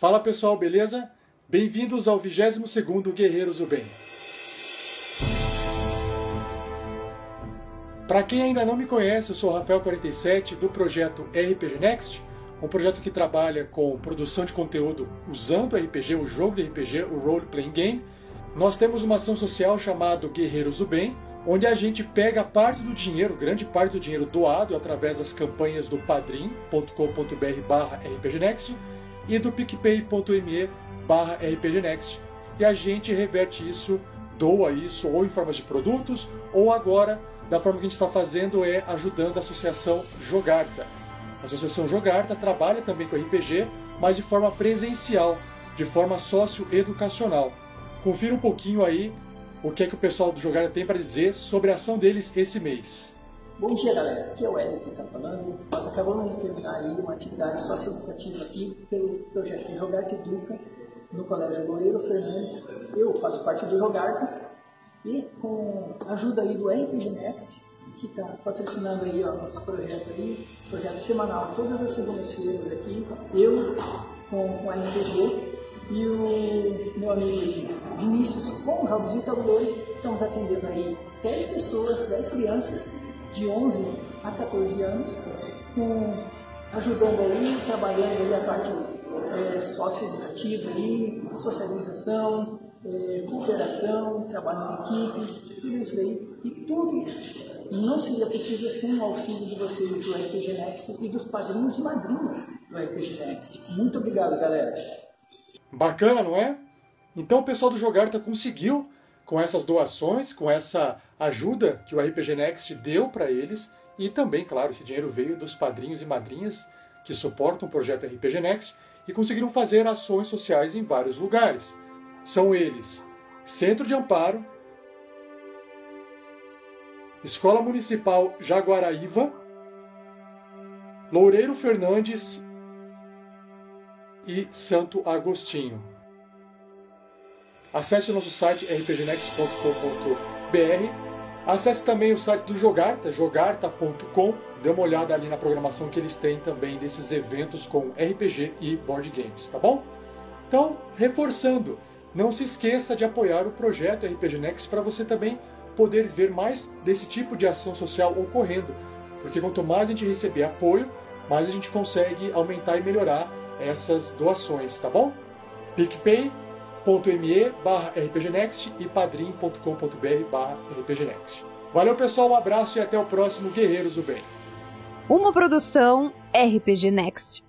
Fala pessoal, beleza? Bem-vindos ao 22º Guerreiros do Bem. Para quem ainda não me conhece, eu sou Rafael47 do projeto RPG Next, um projeto que trabalha com produção de conteúdo usando RPG, o jogo de RPG, o Role Playing Game. Nós temos uma ação social chamada Guerreiros do Bem, onde a gente pega parte do dinheiro, grande parte do dinheiro doado através das campanhas do padrim.com.br/rpgnext e do picpay.me barra rpgnext e a gente reverte isso, doa isso ou em formas de produtos ou agora da forma que a gente está fazendo é ajudando a Associação Jogarta. A Associação Jogarta trabalha também com RPG, mas de forma presencial, de forma socioeducacional. Confira um pouquinho aí o que é que o pessoal do Jogarta tem para dizer sobre a ação deles esse mês. Bom dia, galera. Aqui é o Hélio que está falando. Acabamos de terminar aí uma atividade socioeducativa aqui pelo projeto Jogarte Educa no Colégio Loureiro Fernandes. Eu faço parte do Jogarte e com a ajuda aí do RPG Next, que está patrocinando aí o nosso projeto aí, projeto semanal, todas as segundas-feiras aqui, eu com, com a RPG e o meu amigo Vinícius com Jogos de Tabuleiro, estamos atendendo aí 10 pessoas, 10 crianças de 11 a 14 anos, com, ajudando aí, trabalhando aí a parte é, socioeducativa aí, socialização, é, cooperação, trabalho em equipe, tudo isso aí. E tudo não seria possível sem o auxílio de vocês do RPG Next e dos padrinhos e madrinhas do RPG Next. Muito obrigado, galera. Bacana, não é? Então o pessoal do Jogarta conseguiu com essas doações, com essa ajuda que o RPG Next deu para eles e também, claro, esse dinheiro veio dos padrinhos e madrinhas que suportam o projeto RPG Next e conseguiram fazer ações sociais em vários lugares. São eles: Centro de Amparo, Escola Municipal Jaguaraíva, Loureiro Fernandes e Santo Agostinho. Acesse nosso site rpgnext.com.br. Acesse também o site do Jogarta, jogarta.com. Dê uma olhada ali na programação que eles têm também desses eventos com RPG e board games, tá bom? Então, reforçando, não se esqueça de apoiar o projeto RPG Next para você também poder ver mais desse tipo de ação social ocorrendo. Porque quanto mais a gente receber apoio, mais a gente consegue aumentar e melhorar essas doações, tá bom? PicPay me barra rpgnext e padrim.com.br barra rpgnext. Valeu pessoal, um abraço e até o próximo Guerreiros do Bem. Uma produção RPG Next.